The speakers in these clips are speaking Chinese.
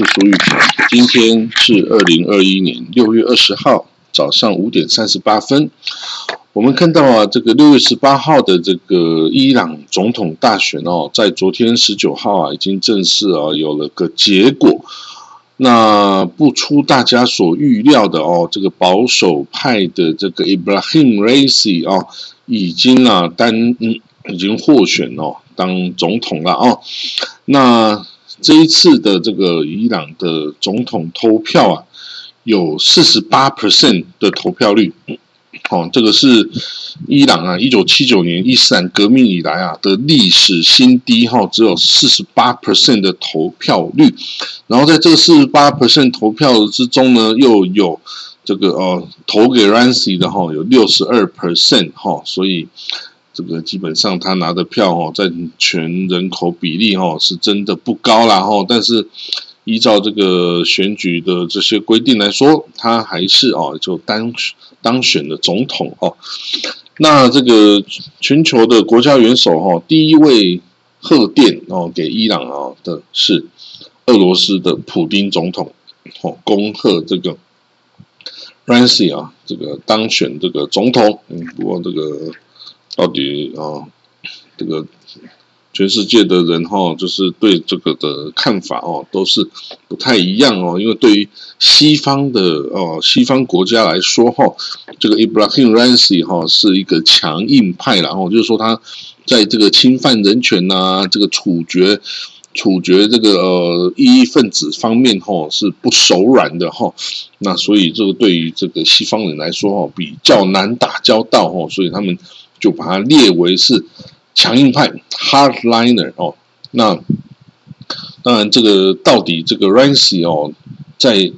是苏玉平。今天是二零二一年六月二十号早上五点三十八分。我们看到啊，这个六月十八号的这个伊朗总统大选哦，在昨天十九号啊，已经正式啊有了个结果。那不出大家所预料的哦，这个保守派的这个 Ibrahim Raisi 哦，已经啊单嗯已经获选哦当总统了哦。那这一次的这个伊朗的总统投票啊，有四十八 percent 的投票率，哦，这个是伊朗啊，一九七九年伊斯兰革命以来啊的历史新低哈，只有四十八 percent 的投票率，然后在这个四十八 percent 投票之中呢，又有这个哦投给 Raisi 的哈，有六十二 percent 哈，所以。这个基本上他拿的票哦，在全人口比例哦，是真的不高啦哈。但是依照这个选举的这些规定来说，他还是哦就当当选的总统哦。那这个全球的国家元首哈，第一位贺电哦给伊朗啊的是俄罗斯的普丁总统哦，恭贺这个 Raisi 啊这个当选这个总统。嗯，不过这个。到底啊，这个全世界的人哈，就是对这个的看法哦，都是不太一样哦。因为对于西方的哦，西方国家来说哈，这个 Ibrahim Raisi 哈是一个强硬派，然后就是说他在这个侵犯人权呐，这个处决处决这个呃异议分子方面哈是不手软的哈。那所以这个对于这个西方人来说哈，比较难打交道哈，所以他们。就把它列为是强硬派 （hardliner） 哦。那当然，这个到底这个 Raisi 哦，在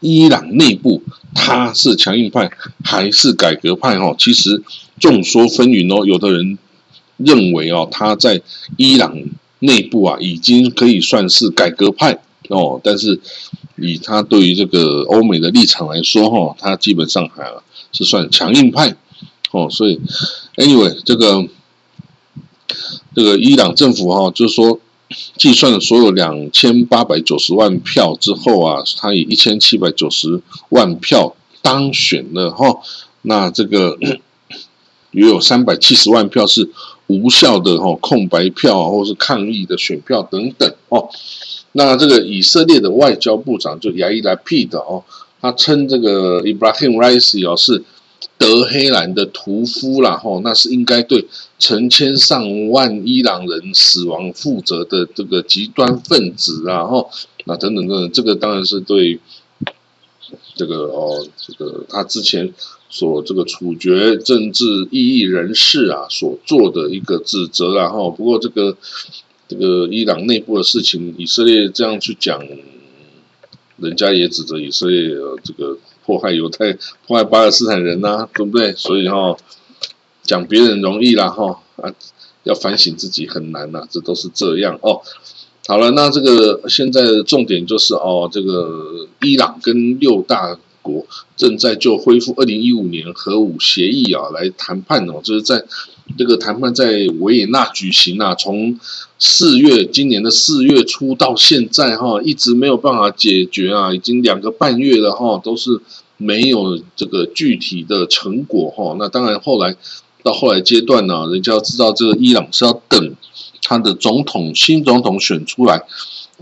伊朗内部他是强硬派还是改革派哦？其实众说纷纭哦。有的人认为哦，他在伊朗内部啊，已经可以算是改革派哦。但是以他对于这个欧美的立场来说哈，他基本上还是算强硬派哦。所以。Anyway，这个这个伊朗政府哈，就是说计算了所有两千八百九十万票之后啊，他以一千七百九十万票当选了哈。那这个也有三百七十万票是无效的哈，空白票或是抗议的选票等等哦。那这个以色列的外交部长就亚伊拉皮的哦，他称这个 Ibrahim Raisi 哦是。德黑兰的屠夫啦，吼，那是应该对成千上万伊朗人死亡负责的这个极端分子啊，吼，那等等等等，这个当然是对这个哦，这个他之前所这个处决政治异议人士啊所做的一个指责啦，吼。不过这个这个伊朗内部的事情，以色列这样去讲，人家也指责以色列这个。迫害犹太、迫害巴勒斯坦人呐，对不对？所以哈，讲别人容易啦，哈啊，要反省自己很难呐，这都是这样哦。好了，那这个现在的重点就是哦，这个伊朗跟六大国正在就恢复二零一五年核武协议啊来谈判哦，就是在这个谈判在维也纳举行啊，从四月今年的四月初到现在哈，一直没有办法解决啊，已经两个半月了哈，都是。没有这个具体的成果哈，那当然后来到后来阶段呢，人家要知道这个伊朗是要等他的总统新总统选出来，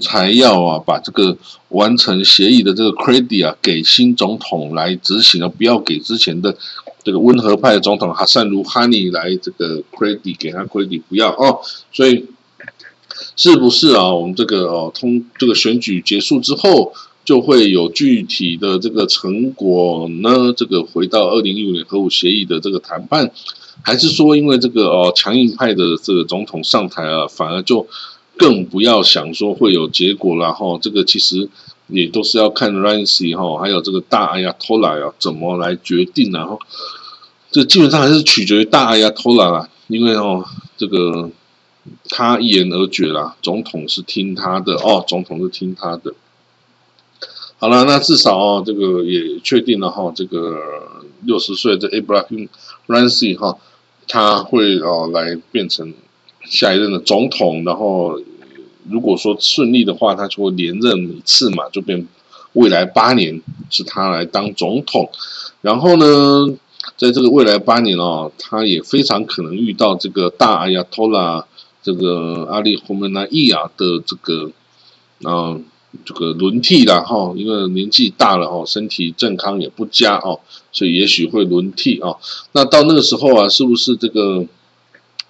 才要啊把这个完成协议的这个 credit 啊给新总统来执行啊，不要给之前的这个温和派总统哈萨鲁哈尼来这个 credit 给他 credit 不要哦，所以是不是啊？我们这个哦通这个选举结束之后。就会有具体的这个成果呢？这个回到二零一五年核武协议的这个谈判，还是说因为这个哦强硬派的这个总统上台啊，反而就更不要想说会有结果了哈？这个其实也都是要看 Raisi 哈，还有这个大阿亚托拉啊怎么来决定然后这基本上还是取决于大阿亚托拉啊，因为哦这个他一言而决啦，总统是听他的哦，总统是听他的。好了，那至少哦，这个也确定了哈，这个六十岁的 Abraham r a n c y 哈，他会哦来变成下一任的总统，然后如果说顺利的话，他就会连任一次嘛，就变未来八年是他来当总统。然后呢，在这个未来八年哦，他也非常可能遇到这个大阿亚托拉这个阿里洪门纳伊亚的这个嗯。这个轮替了哈，因为年纪大了哈，身体健康也不佳哦，所以也许会轮替哦。那到那个时候啊，是不是这个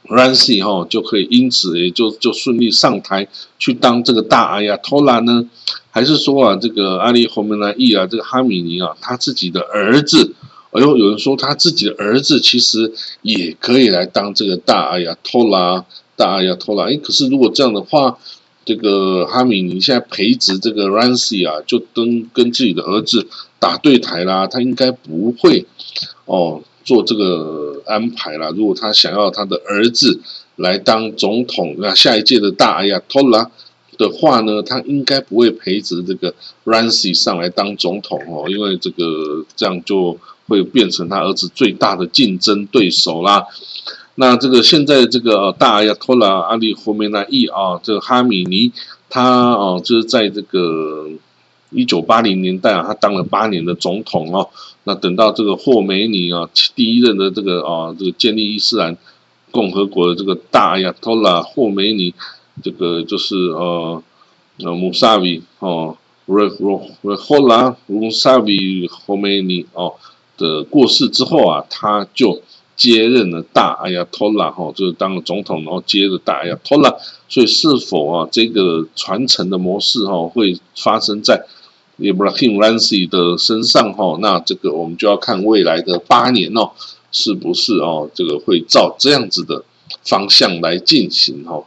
Rancy 哈就可以因此也就就顺利上台去当这个大阿亚托拉呢？还是说啊，这个阿里侯门来伊啊，这个哈米尼啊，他自己的儿子，哎呦，有人说他自己的儿子其实也可以来当这个大阿亚托拉，大阿亚托拉。哎，可是如果这样的话，这个哈米尼现在培植这个 Rancy 啊，就跟跟自己的儿子打对台啦，他应该不会哦做这个安排啦。如果他想要他的儿子来当总统，那下一届的大阿亚托拉的话呢，他应该不会培植这个 Rancy 上来当总统哦，因为这个这样就会变成他儿子最大的竞争对手啦。那这个现在这个大阿亚托拉阿里霍梅纳伊啊，这个哈米尼，他哦就是在这个一九八零年代啊，他当了八年的总统哦。那等到这个霍梅尼啊，第一任的这个啊，这个建立伊斯兰共和国的这个大阿亚托拉霍梅尼，这个就是呃呃穆萨维哦瑞瑞瑞霍拉穆萨维霍梅尼哦的过世之后啊，他就。接任了大阿亚托拉哈，就是当了总统，然后接着大阿亚托拉，所以是否啊这个传承的模式哈会发生在 Ibrahim Raisi 的身上哈？那这个我们就要看未来的八年哦，是不是哦这个会照这样子的方向来进行哈？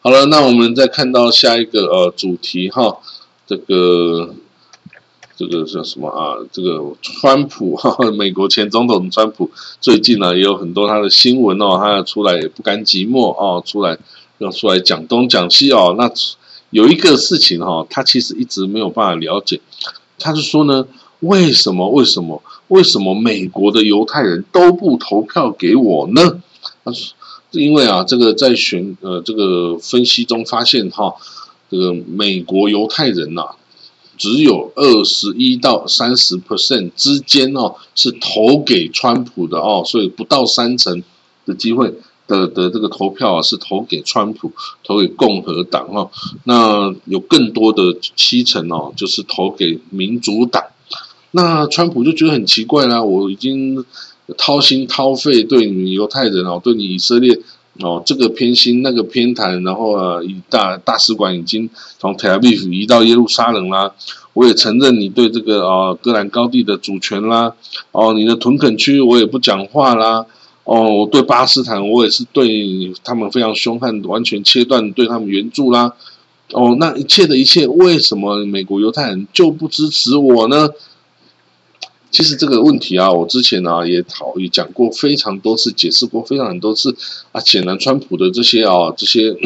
好了，那我们再看到下一个呃主题哈，这个。这个叫什么啊？这个川普哈，美国前总统川普最近呢也有很多他的新闻哦，他要出来也不甘寂寞哦，出来要出来讲东讲西哦。那有一个事情哈，他其实一直没有办法了解，他就说呢，为什么为什么为什么美国的犹太人都不投票给我呢？他说，因为啊，这个在选呃这个分析中发现哈，这个美国犹太人呐。只有二十一到三十 percent 之间哦，是投给川普的哦，所以不到三成的机会的的这个投票啊，是投给川普，投给共和党哦。那有更多的七成哦，就是投给民主党。那川普就觉得很奇怪啦，我已经掏心掏肺对你犹太人哦，对你以色列。哦，这个偏心，那个偏袒，然后啊，以大大使馆已经从 Tel Aviv 移到耶路撒冷啦。我也承认你对这个啊，戈兰高地的主权啦。哦，你的屯垦区我也不讲话啦。哦，我对巴斯坦我也是对他们非常凶悍，完全切断对他们援助啦。哦，那一切的一切，为什么美国犹太人就不支持我呢？其实这个问题啊，我之前呢也讨也讲过非常多次，解释过非常很多次啊。显然，川普的这些啊这些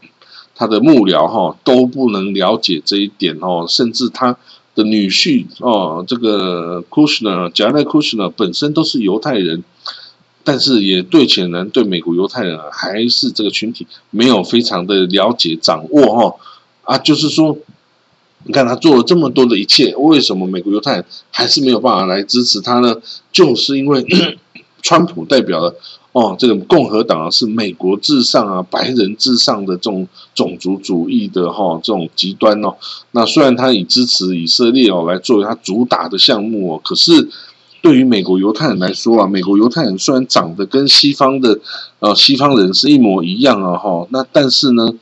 他的幕僚哈都不能了解这一点哦，甚至他的女婿哦，这个 Kushner 贾奈 Kushner 本身都是犹太人，但是也对显然对美国犹太人还是这个群体没有非常的了解掌握哈啊，就是说。你看他做了这么多的一切，为什么美国犹太人还是没有办法来支持他呢？就是因为 川普代表了哦，这个共和党啊是美国至上啊，白人至上的这种种族主义的哈这种极端哦。那虽然他以支持以色列哦来作为他主打的项目哦，可是对于美国犹太人来说啊，美国犹太人虽然长得跟西方的呃西方人是一模一样啊哈，那但是呢。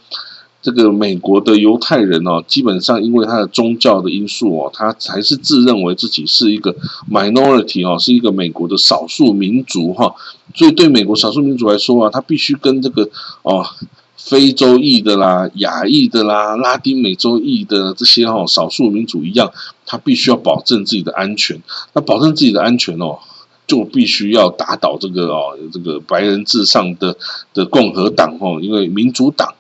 这个美国的犹太人哦，基本上因为他的宗教的因素哦，他还是自认为自己是一个 minority 哦，是一个美国的少数民族哈。所以对美国少数民族来说啊，他必须跟这个哦非洲裔的啦、亚裔的啦、拉丁美洲裔的这些哈少数民族一样，他必须要保证自己的安全。那保证自己的安全哦，就必须要打倒这个哦，这个白人至上的的共和党哦，因为民主党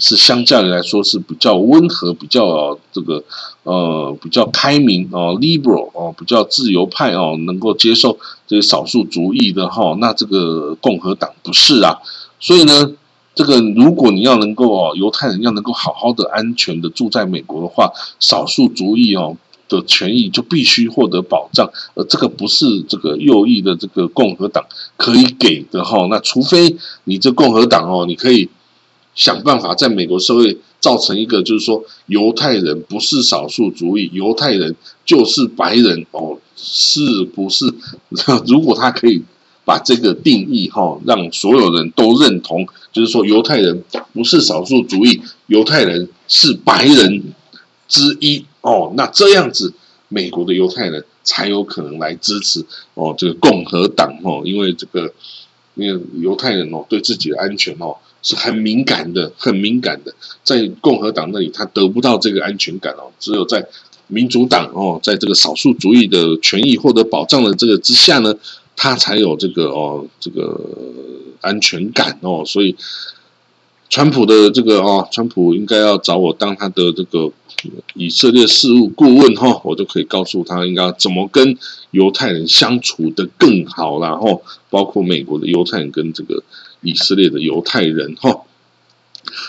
是相较于来说是比较温和、比较这个呃比较开明哦，liberal 哦，比较自由派哦，能够接受这些少数族裔的哈。那这个共和党不是啊，所以呢，这个如果你要能够哦，犹太人要能够好好的、安全的住在美国的话，少数族裔哦。的权益就必须获得保障，而这个不是这个右翼的这个共和党可以给的哈。那除非你这共和党哦，你可以想办法在美国社会造成一个，就是说犹太人不是少数族裔，犹太人就是白人哦，是不是？如果他可以把这个定义哈，让所有人都认同，就是说犹太人不是少数族裔，犹太人是白人之一。哦，那这样子，美国的犹太人才有可能来支持哦，这个共和党哦，因为这个，因为犹太人哦，对自己的安全哦是很敏感的，很敏感的，在共和党那里他得不到这个安全感哦，只有在民主党哦，在这个少数主义的权益获得保障的这个之下呢，他才有这个哦，这个安全感哦，所以，川普的这个哦，川普应该要找我当他的这个。以色列事务顾问哈，我就可以告诉他应该怎么跟犹太人相处的更好，然后包括美国的犹太人跟这个以色列的犹太人哈。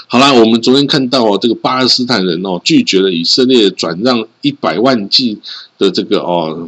好啦，我们昨天看到哦，这个巴勒斯坦人哦拒绝了以色列转让一百万剂的这个哦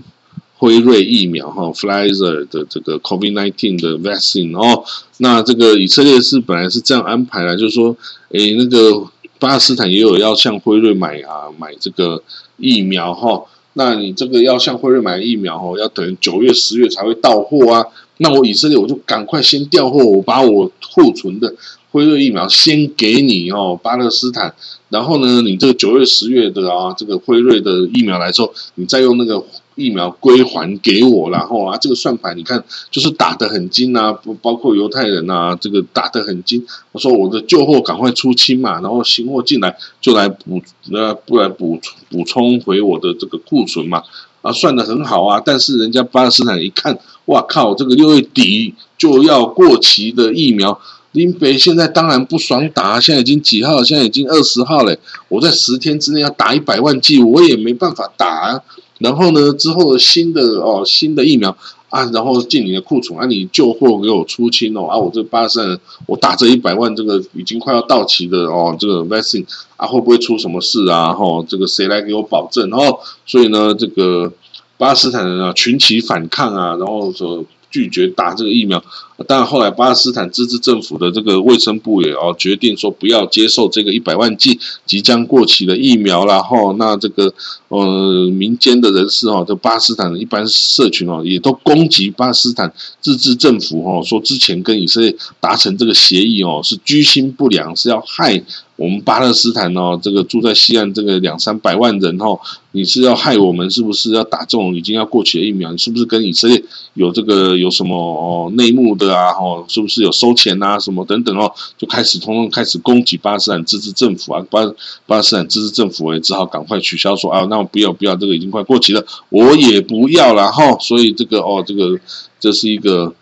辉瑞疫苗哈 f l i z e r 的这个 COVID-19 的 vaccine 哦，那这个以色列是本来是这样安排的，就是说，诶那个。巴勒斯坦也有要向辉瑞买啊买这个疫苗哈，那你这个要向辉瑞买疫苗哦，要等九月十月才会到货啊。那我以色列我就赶快先调货，我把我库存的辉瑞疫苗先给你哦，巴勒斯坦。然后呢，你这个九月十月的啊，这个辉瑞的疫苗来之后，你再用那个。疫苗归还给我，然后啊，这个算盘你看，就是打得很精啊，不包括犹太人啊，这个打得很精。我说我的旧货赶快出清嘛，然后新货进来就来补，呃，不来补补充回我的这个库存嘛，啊，算得很好啊。但是人家巴勒斯坦一看，哇靠，这个六月底就要过期的疫苗，林北现在当然不爽打，现在已经几号？现在已经二十号了，我在十天之内要打一百万剂，我也没办法打。然后呢？之后的新的哦，新的疫苗啊，然后进你的库存啊，你旧货给我出清哦啊，我这八十我打这一百万，这个已经快要到期的哦，这个 vaccine 啊，会不会出什么事啊？哈，这个谁来给我保证？哦，所以呢，这个巴勒斯坦人啊，群起反抗啊，然后说。拒绝打这个疫苗，但后来巴勒斯坦自治政府的这个卫生部也哦决定说不要接受这个一百万剂即将过期的疫苗然后那这个呃民间的人士哦，这巴勒斯坦的一般社群哦，也都攻击巴勒斯坦自治政府哦，说之前跟以色列达成这个协议哦，是居心不良，是要害。我们巴勒斯坦哦，这个住在西岸这个两三百万人哦，你是要害我们是不是？要打这种已经要过期的疫苗，你是不是跟以色列有这个有什么哦内幕的啊？哦，是不是有收钱啊？什么等等哦，就开始通通开始攻击巴勒斯坦自治政府啊！巴巴勒斯坦自治政府也只好赶快取消说啊，那我不要不要，这个已经快过期了，我也不要了哈。所以这个哦，这个这是一个。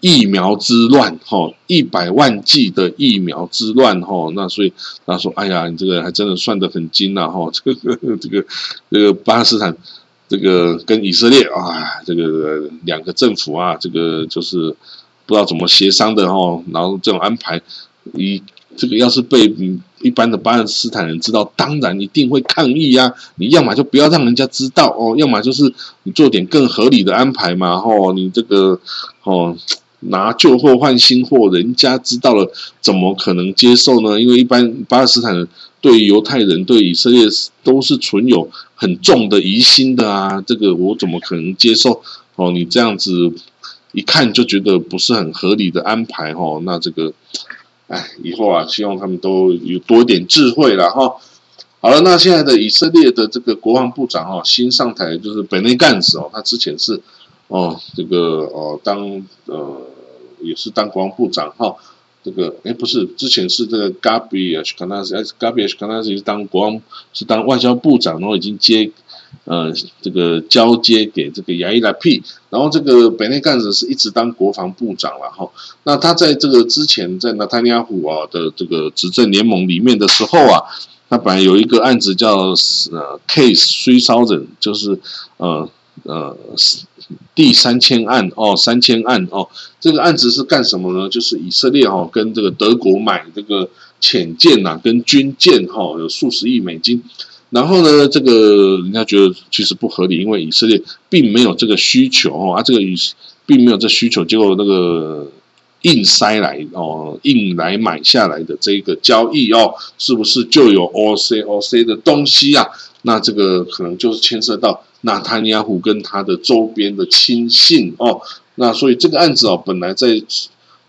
疫苗之乱，哈，一百万剂的疫苗之乱，哈，那所以他说，哎呀，你这个还真的算得很精呐，哈，这个这个这个巴勒斯坦，这个跟以色列啊，这个两个政府啊，这个就是不知道怎么协商的，哈，然后这种安排，你这个要是被一般的巴勒斯坦人知道，当然一定会抗议呀。你要么就不要让人家知道哦，要么就是你做点更合理的安排嘛，哦，你这个哦。拿旧货换新货，人家知道了，怎么可能接受呢？因为一般巴勒斯坦人对犹太人、对以色列都是存有很重的疑心的啊。这个我怎么可能接受？哦，你这样子一看就觉得不是很合理的安排哦。那这个，哎，以后啊，希望他们都有多一点智慧了哈。好了，那现在的以色列的这个国防部长哈，新上台就是本内干事哦，他之前是。哦，这个哦，当呃也是当国防部长哈，这个哎不是，之前是这个 Gabi 啊，可能是 Gabi 可能是当国防是当外交部长，然后已经接呃这个交接给这个亚伊拉 P，然后这个本内干子是一直当国防部长了哈。那他在这个之前在纳坦尼亚胡啊的这个执政联盟里面的时候啊，他本来有一个案子叫呃 Case Three Thousand，就是呃呃第三千案哦，三千案哦，这个案子是干什么呢？就是以色列哈跟这个德国买这个潜舰呐，跟军舰哈有数十亿美金。然后呢，这个人家觉得其实不合理，因为以色列并没有这个需求哦，啊，这个以并没有这需求，结果那个硬塞来哦，硬来买下来的这个交易哦，是不是就有 O C O C 的东西啊？那这个可能就是牵涉到纳塔尼亚胡跟他的周边的亲信哦，那所以这个案子哦，本来在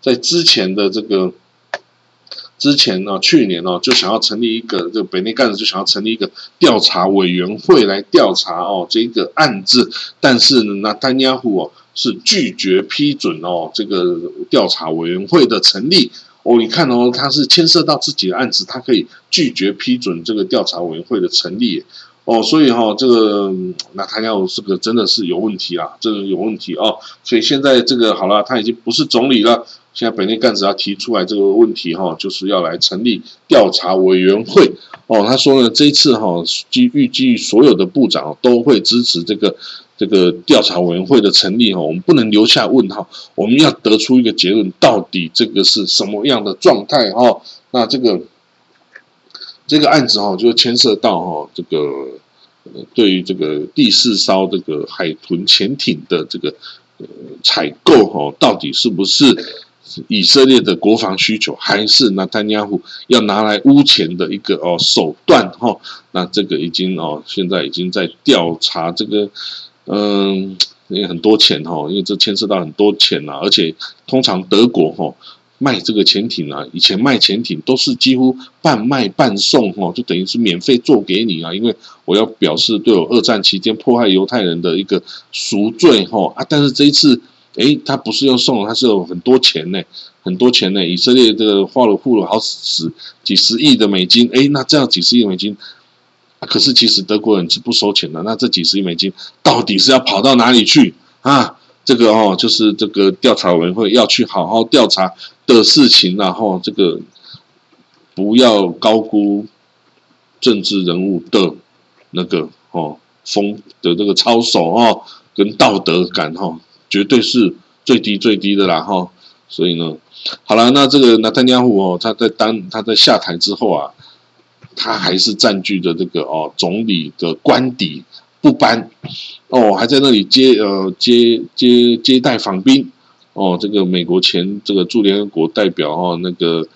在之前的这个。之前呢，去年呢，就想要成立一个这个北内干子就想要成立一个调查委员会来调查哦这个案子，但是呢，那丹亚胡哦是拒绝批准哦这个调查委员会的成立。哦，你看哦，他是牵涉到自己的案子，他可以拒绝批准这个调查委员会的成立哦，所以哈这个那他要这个真的是有问题啊，这个有问题哦，所以现在这个好了，他已经不是总理了。现在本内干子要提出来这个问题哈，就是要来成立调查委员会哦。他说呢，这一次哈，基预计所有的部长都会支持这个这个调查委员会的成立哈。我们不能留下问号，我们要得出一个结论，到底这个是什么样的状态哈？那这个这个案子哈，就牵涉到哈这个对于这个第四艘这个海豚潜艇的这个呃采购哈，到底是不是？以色列的国防需求，还是纳坦尼亚胡要拿来污钱的一个哦手段哈？那这个已经哦，现在已经在调查这个，嗯，因为很多钱哈，因为这牵涉到很多钱呐，而且通常德国哈卖这个潜艇啊，以前卖潜艇都是几乎半卖半送哈，就等于是免费做给你啊，因为我要表示对我二战期间迫害犹太人的一个赎罪哈啊，但是这一次。哎，他不是要送，他是有很多钱呢，很多钱呢。以色列这个花了付了好几几十亿的美金，哎，那这样几十亿美金，可是其实德国人是不收钱的。那这几十亿美金到底是要跑到哪里去啊？这个哦，就是这个调查委员会要去好好调查的事情，然后这个不要高估政治人物的那个哦风的这个操守哦，跟道德感哈。绝对是最低最低的啦哈，所以呢，好了，那这个纳坦尼亚胡哦，他在当他在下台之后啊，他还是占据着这个哦总理的官邸不搬哦，还在那里接呃接接接待访宾哦，这个美国前这个驻联合国代表哦那个。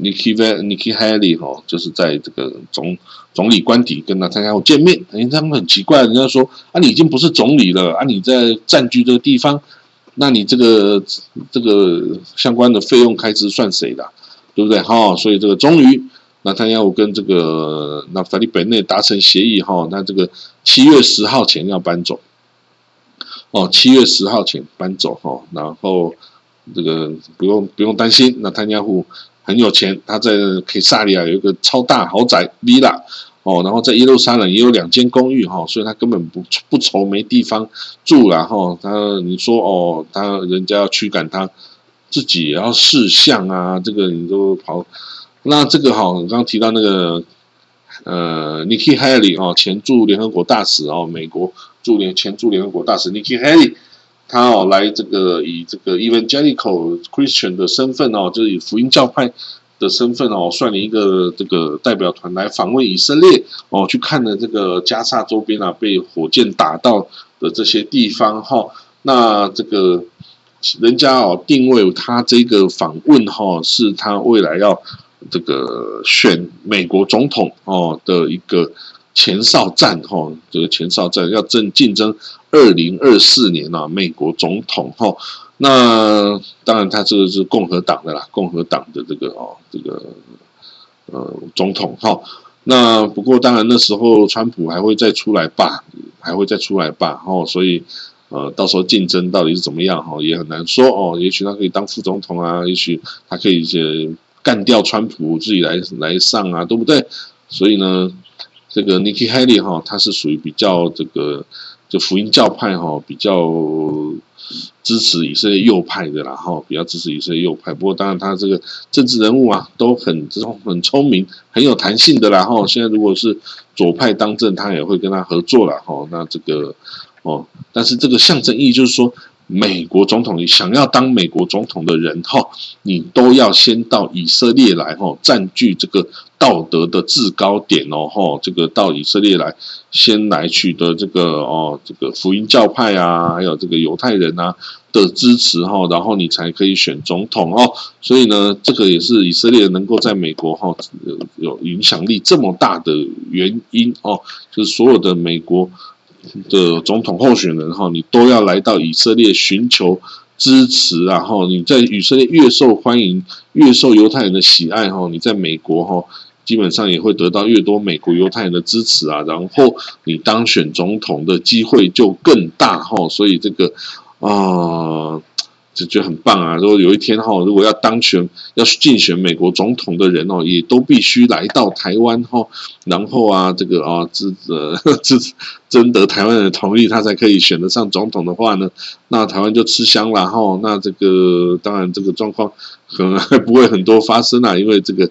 Nikki Nikki Haley 哈，就是在这个总总理官邸跟他参加过见面，哎，他们很奇怪，人家说啊，你已经不是总理了啊，你在占据这个地方，那你这个这个相关的费用开支算谁的，对不对哈？所以这个终于，那他要跟这个那法利本内达成协议哈，那这个七月十号前要搬走，哦，七月十号前搬走哈，然后这个不用不用担心，那他家户。很有钱，他在凯撒利亚有一个超大豪宅 villa 哦，然后在耶路撒冷也有两间公寓哈，所以他根本不不愁没地方住了哈。他你说哦，他人家要驱赶他，自己也要试相啊，这个你都跑。那这个哈，刚刚提到那个呃，Nikki Haley 哦，前驻联合国大使哦，美国驻联前驻联合国大使 Nikki Haley。他哦来这个以这个 Evangelical Christian 的身份哦，就是以福音教派的身份哦，率领一个这个代表团来访问以色列哦，去看了这个加沙周边啊被火箭打到的这些地方哈。那这个人家哦定位他这个访问哈，是他未来要这个选美国总统哦的一个。前哨战哈，这个前哨战要争竞争二零二四年啊，美国总统哈。那当然，他这个是共和党的啦，共和党的这个哦，这个呃总统哈。那不过当然那时候川普还会再出来吧，还会再出来吧哈。所以呃，到时候竞争到底是怎么样哈，也很难说哦。也许他可以当副总统啊，也许他可以呃干掉川普自己来来上啊，对不对？所以呢。这个 Nikki Haley 哈，他是属于比较这个就福音教派哈，比较支持以色列右派的啦哈，比较支持以色列右派。不过当然他这个政治人物啊，都很这种很聪明、很有弹性的啦哈。现在如果是左派当政，他也会跟他合作了哈。那这个哦，但是这个象征意义就是说。美国总统，你想要当美国总统的人哈，你都要先到以色列来哈，占据这个道德的制高点哦哈，这个到以色列来，先来取得这个哦这个福音教派啊，还有这个犹太人啊的支持哈，然后你才可以选总统哦。所以呢，这个也是以色列能够在美国哈有影响力这么大的原因哦，就是所有的美国。的总统候选人哈，你都要来到以色列寻求支持，然后你在以色列越受欢迎，越受犹太人的喜爱哈，你在美国哈，基本上也会得到越多美国犹太人的支持啊，然后你当选总统的机会就更大哈，所以这个啊。就觉得很棒啊！如果有一天哈，如果要当选、要竞选美国总统的人哦，也都必须来到台湾哈，然后啊，这个啊，这呃，这征得台湾人同意，他才可以选得上总统的话呢，那台湾就吃香了哈。那这个当然，这个状况可能还不会很多发生啊，因为这个。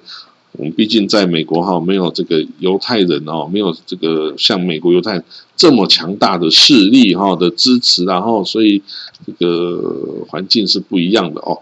我们毕竟在美国哈，没有这个犹太人哦，没有这个像美国犹太这么强大的势力哈的支持，然后所以这个环境是不一样的哦。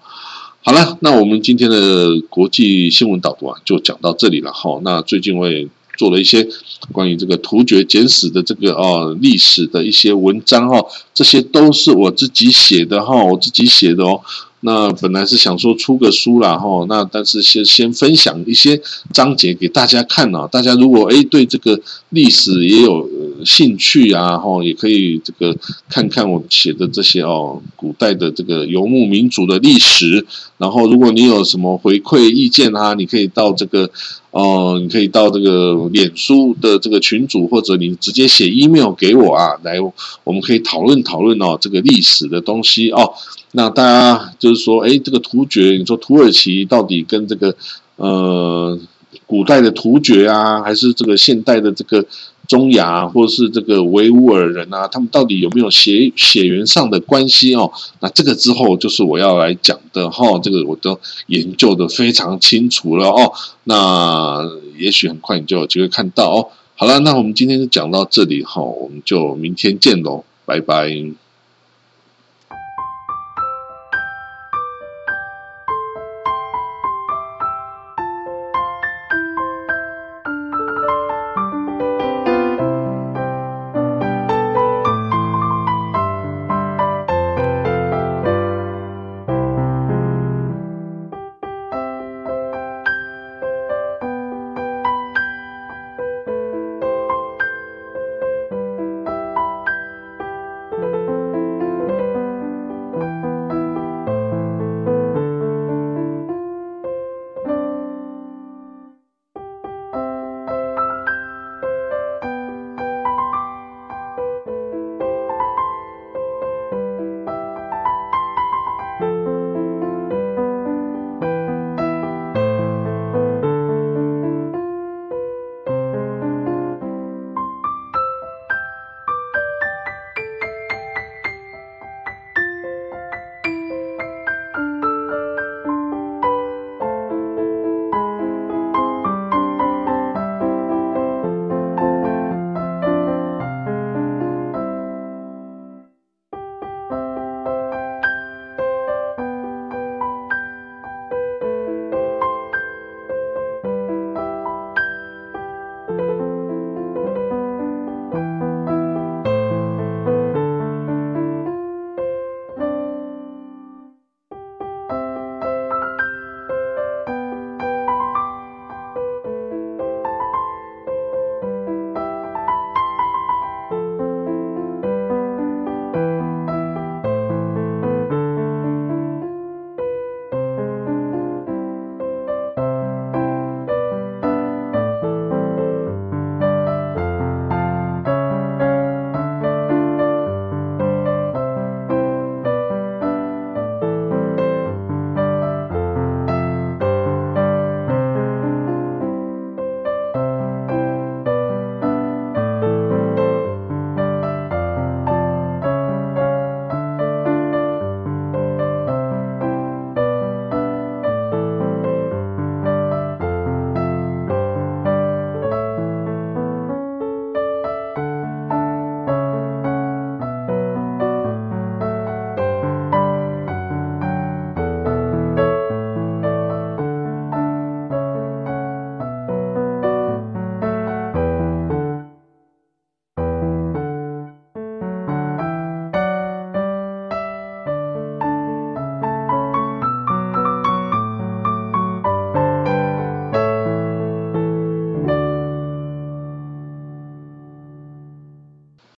好了，那我们今天的国际新闻导读啊，就讲到这里了哈。那最近我也做了一些关于这个突厥简史的这个哦历史的一些文章哈，这些都是我自己写的哈，我自己写的哦。那本来是想说出个书啦哈，那但是先先分享一些章节给大家看啊，大家如果诶对这个历史也有兴趣啊哈，也可以这个看看我写的这些哦，古代的这个游牧民族的历史。然后如果你有什么回馈意见啊，你可以到这个哦，你可以到这个脸书的这个群组，或者你直接写 email 给我啊，来我们可以讨论讨论哦这个历史的东西哦。那大家就是说，哎，这个突厥，你说土耳其到底跟这个呃古代的突厥啊，还是这个现代的这个中亚，或者是这个维吾尔人啊，他们到底有没有血血缘上的关系哦？那这个之后就是我要来讲的哈，这个我都研究的非常清楚了哦。那也许很快你就有机会看到哦。好了，那我们今天就讲到这里哈，我们就明天见喽，拜拜。